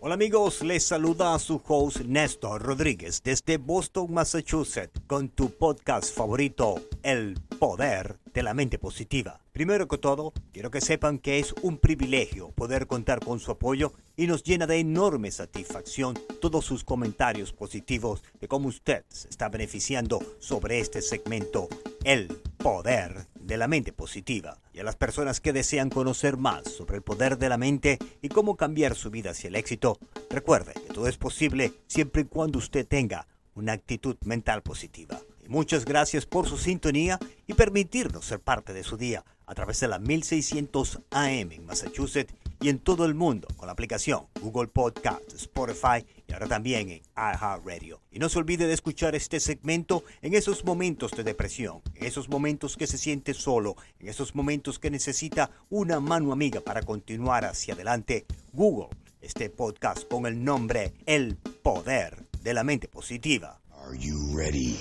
Hola amigos, les saluda a su host Néstor Rodríguez desde Boston, Massachusetts, con tu podcast favorito, El Poder de la Mente Positiva. Primero que todo, quiero que sepan que es un privilegio poder contar con su apoyo y nos llena de enorme satisfacción todos sus comentarios positivos de cómo usted se está beneficiando sobre este segmento, El Poder de la mente positiva y a las personas que desean conocer más sobre el poder de la mente y cómo cambiar su vida hacia el éxito, recuerde que todo es posible siempre y cuando usted tenga una actitud mental positiva. Muchas gracias por su sintonía y permitirnos ser parte de su día a través de la 1600 AM en Massachusetts y en todo el mundo con la aplicación Google Podcast, Spotify y ahora también en iHeartRadio. Y no se olvide de escuchar este segmento en esos momentos de depresión, en esos momentos que se siente solo, en esos momentos que necesita una mano amiga para continuar hacia adelante. Google este podcast con el nombre El Poder de la Mente Positiva. Are you ready?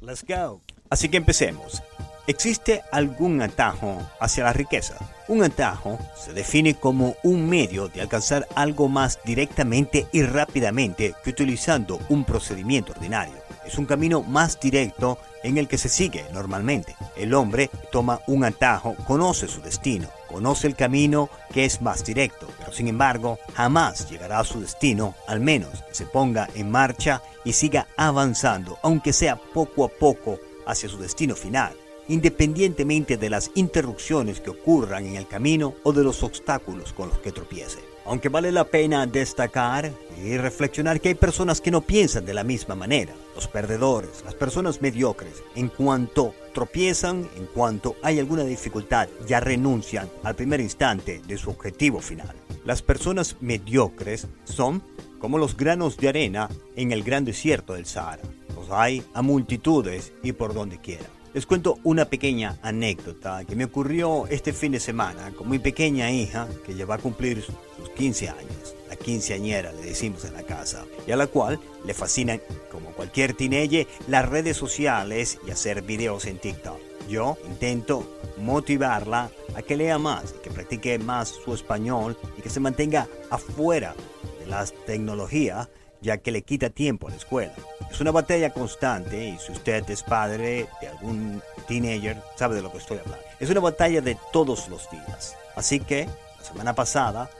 Let's go. Así que empecemos. ¿Existe algún atajo hacia la riqueza? Un atajo se define como un medio de alcanzar algo más directamente y rápidamente que utilizando un procedimiento ordinario. Es un camino más directo en el que se sigue normalmente. El hombre toma un atajo, conoce su destino, conoce el camino que es más directo, pero sin embargo jamás llegará a su destino, al menos se ponga en marcha y siga avanzando, aunque sea poco a poco, hacia su destino final independientemente de las interrupciones que ocurran en el camino o de los obstáculos con los que tropiece. Aunque vale la pena destacar y reflexionar que hay personas que no piensan de la misma manera. Los perdedores, las personas mediocres, en cuanto tropiezan, en cuanto hay alguna dificultad, ya renuncian al primer instante de su objetivo final. Las personas mediocres son como los granos de arena en el gran desierto del Sahara. Los hay a multitudes y por donde quiera. Les cuento una pequeña anécdota que me ocurrió este fin de semana con mi pequeña hija que ya a cumplir sus 15 años. La quinceañera le decimos en la casa y a la cual le fascinan, como cualquier teenager, las redes sociales y hacer videos en TikTok. Yo intento motivarla a que lea más, que practique más su español y que se mantenga afuera de las tecnologías ya que le quita tiempo a la escuela. Es una batalla constante y si usted es padre de algún teenager, sabe de lo que estoy hablando. Es una batalla de todos los días. Así que, la semana pasada,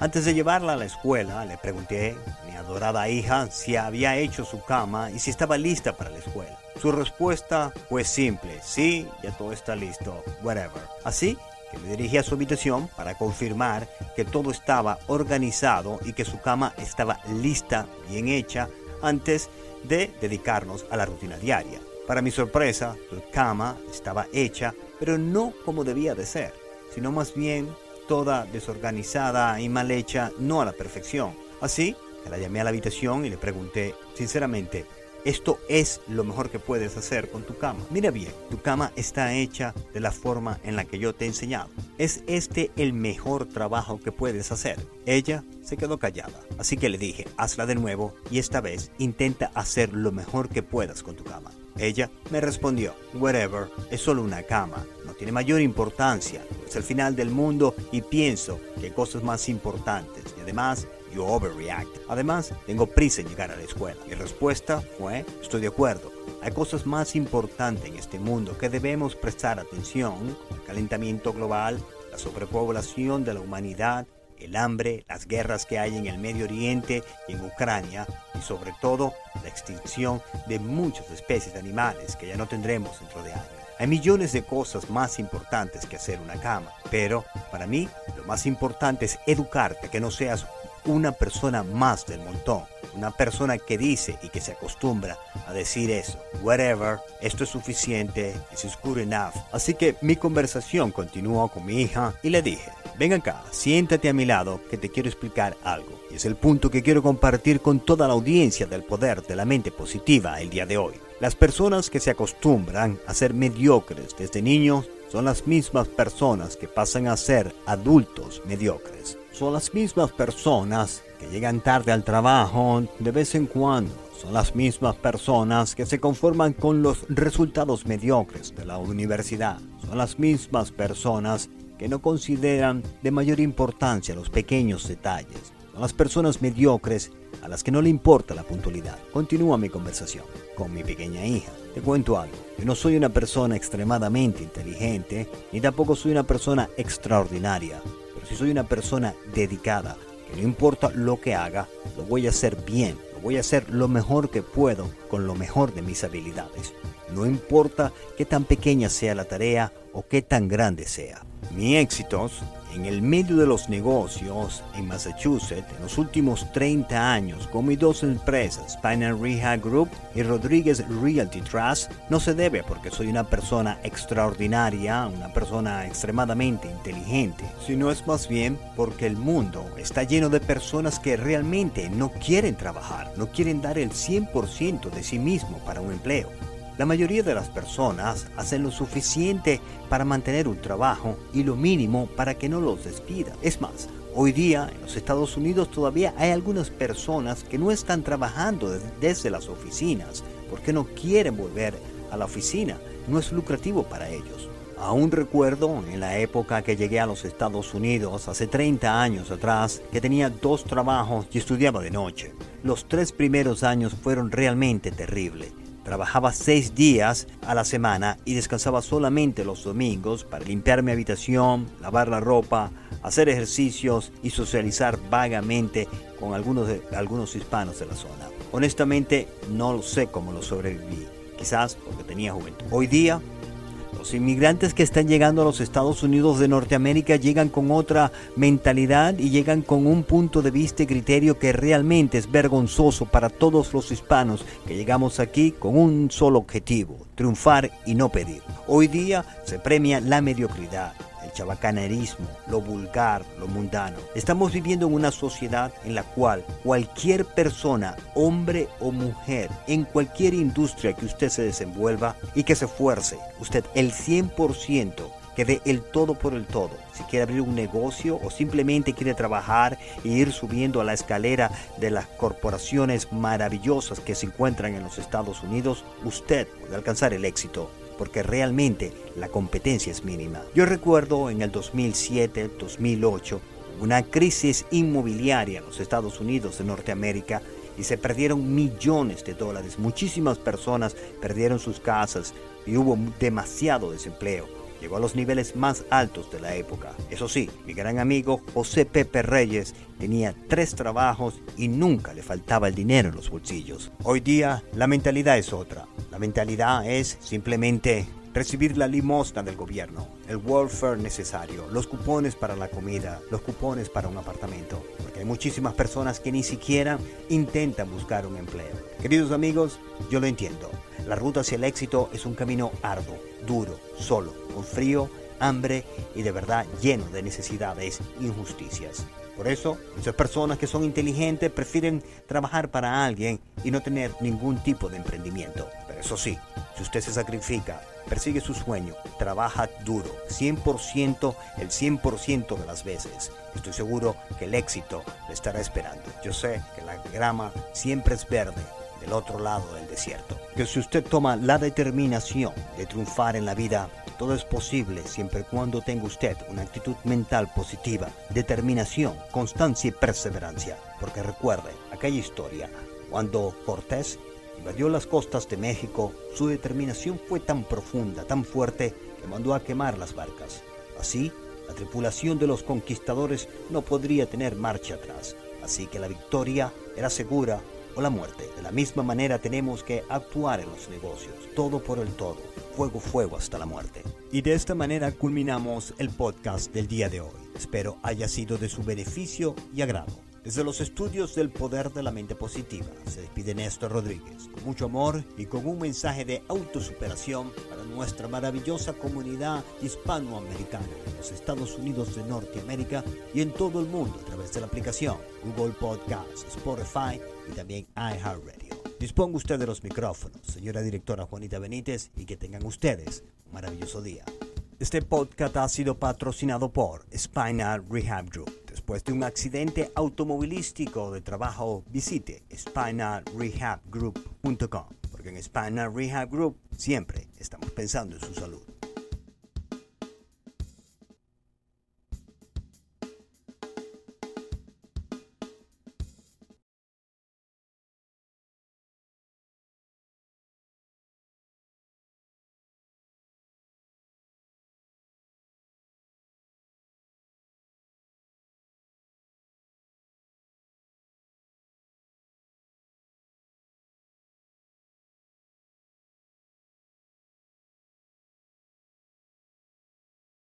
antes de llevarla a la escuela, le pregunté a mi adorada hija si había hecho su cama y si estaba lista para la escuela. Su respuesta fue simple, sí, ya todo está listo, whatever. Así me dirigí a su habitación para confirmar que todo estaba organizado y que su cama estaba lista, bien hecha, antes de dedicarnos a la rutina diaria. Para mi sorpresa, su cama estaba hecha, pero no como debía de ser, sino más bien toda desorganizada y mal hecha, no a la perfección. Así que la llamé a la habitación y le pregunté, sinceramente, esto es lo mejor que puedes hacer con tu cama. Mira bien, tu cama está hecha de la forma en la que yo te he enseñado. ¿Es este el mejor trabajo que puedes hacer? Ella se quedó callada, así que le dije, hazla de nuevo y esta vez intenta hacer lo mejor que puedas con tu cama. Ella me respondió, whatever, es solo una cama, no tiene mayor importancia, es el final del mundo y pienso que hay cosas más importantes y además you overreact. Además, tengo prisa en llegar a la escuela. Mi respuesta fue, estoy de acuerdo. Hay cosas más importantes en este mundo que debemos prestar atención. El calentamiento global, la sobrepoblación de la humanidad, el hambre, las guerras que hay en el Medio Oriente y en Ucrania y sobre todo la extinción de muchas especies de animales que ya no tendremos dentro de años. Hay millones de cosas más importantes que hacer una cama, pero para mí lo más importante es educarte, que no seas una persona más del montón. Una persona que dice y que se acostumbra a decir eso. Whatever, esto es suficiente, this is good enough. Así que mi conversación continuó con mi hija y le dije, ven acá, siéntate a mi lado que te quiero explicar algo. Y es el punto que quiero compartir con toda la audiencia del poder de la mente positiva el día de hoy. Las personas que se acostumbran a ser mediocres desde niños son las mismas personas que pasan a ser adultos mediocres son las mismas personas que llegan tarde al trabajo de vez en cuando son las mismas personas que se conforman con los resultados mediocres de la universidad. Son las mismas personas que no consideran de mayor importancia los pequeños detalles. Son las personas mediocres a las que no le importa la puntualidad. Continúa mi conversación con mi pequeña hija. Te cuento algo. Yo no soy una persona extremadamente inteligente, ni tampoco soy una persona extraordinaria, sí soy una persona dedicada, que no importa lo que haga, lo voy a hacer bien, lo voy a hacer lo mejor que puedo con lo mejor de mis habilidades. No importa qué tan pequeña sea la tarea o qué tan grande sea. Mi éxitos en el medio de los negocios en Massachusetts en los últimos 30 años con mis dos empresas, Spinal Rehab Group y Rodríguez Realty Trust, no se debe porque soy una persona extraordinaria, una persona extremadamente inteligente, sino es más bien porque el mundo está lleno de personas que realmente no quieren trabajar, no quieren dar el 100% de sí mismo para un empleo. La mayoría de las personas hacen lo suficiente para mantener un trabajo y lo mínimo para que no los despidan. Es más, hoy día en los Estados Unidos todavía hay algunas personas que no están trabajando desde las oficinas porque no quieren volver a la oficina. No es lucrativo para ellos. Aún recuerdo en la época que llegué a los Estados Unidos, hace 30 años atrás, que tenía dos trabajos y estudiaba de noche. Los tres primeros años fueron realmente terribles. Trabajaba seis días a la semana y descansaba solamente los domingos para limpiar mi habitación, lavar la ropa, hacer ejercicios y socializar vagamente con algunos, de, algunos hispanos de la zona. Honestamente no sé cómo lo sobreviví, quizás porque tenía juventud. Hoy día los inmigrantes que están llegando a los Estados Unidos de Norteamérica llegan con otra mentalidad y llegan con un punto de vista y criterio que realmente es vergonzoso para todos los hispanos que llegamos aquí con un solo objetivo, triunfar y no pedir. Hoy día se premia la mediocridad chabacanerismo, lo vulgar, lo mundano. Estamos viviendo en una sociedad en la cual cualquier persona, hombre o mujer, en cualquier industria que usted se desenvuelva y que se esfuerce, usted el 100% que dé el todo por el todo. Si quiere abrir un negocio o simplemente quiere trabajar e ir subiendo a la escalera de las corporaciones maravillosas que se encuentran en los Estados Unidos, usted puede alcanzar el éxito porque realmente la competencia es mínima. Yo recuerdo en el 2007, 2008, una crisis inmobiliaria en los Estados Unidos de Norteamérica y se perdieron millones de dólares. Muchísimas personas perdieron sus casas y hubo demasiado desempleo. Llegó a los niveles más altos de la época. Eso sí, mi gran amigo José Pepe Reyes tenía tres trabajos y nunca le faltaba el dinero en los bolsillos. Hoy día la mentalidad es otra. La mentalidad es simplemente recibir la limosna del gobierno, el welfare necesario, los cupones para la comida, los cupones para un apartamento, porque hay muchísimas personas que ni siquiera intentan buscar un empleo. Queridos amigos, yo lo entiendo. La ruta hacia el éxito es un camino arduo, duro, solo, con frío, hambre y de verdad lleno de necesidades injusticias. Por eso, muchas personas que son inteligentes prefieren trabajar para alguien y no tener ningún tipo de emprendimiento. Pero eso sí, si usted se sacrifica, persigue su sueño, trabaja duro, 100% el 100% de las veces, estoy seguro que el éxito le estará esperando. Yo sé que la grama siempre es verde del otro lado del desierto. Que si usted toma la determinación de triunfar en la vida, todo es posible siempre y cuando tenga usted una actitud mental positiva, determinación, constancia y perseverancia. Porque recuerde aquella historia, cuando Cortés invadió las costas de México, su determinación fue tan profunda, tan fuerte, que mandó a quemar las barcas. Así, la tripulación de los conquistadores no podría tener marcha atrás. Así que la victoria era segura o la muerte. De la misma manera tenemos que actuar en los negocios, todo por el todo, fuego, fuego hasta la muerte. Y de esta manera culminamos el podcast del día de hoy. Espero haya sido de su beneficio y agrado. Desde los estudios del poder de la mente positiva, se despide Néstor Rodríguez, con mucho amor y con un mensaje de autosuperación para nuestra maravillosa comunidad hispanoamericana en los Estados Unidos de Norteamérica y en todo el mundo a través de la aplicación Google Podcasts, Spotify y también iHeartRadio. Disponga usted de los micrófonos, señora directora Juanita Benítez, y que tengan ustedes un maravilloso día. Este podcast ha sido patrocinado por Spinal Rehab Group después de un accidente automovilístico de trabajo, visite spinalrehabgroup.com, porque en Spinal Rehab Group siempre estamos pensando en su salud.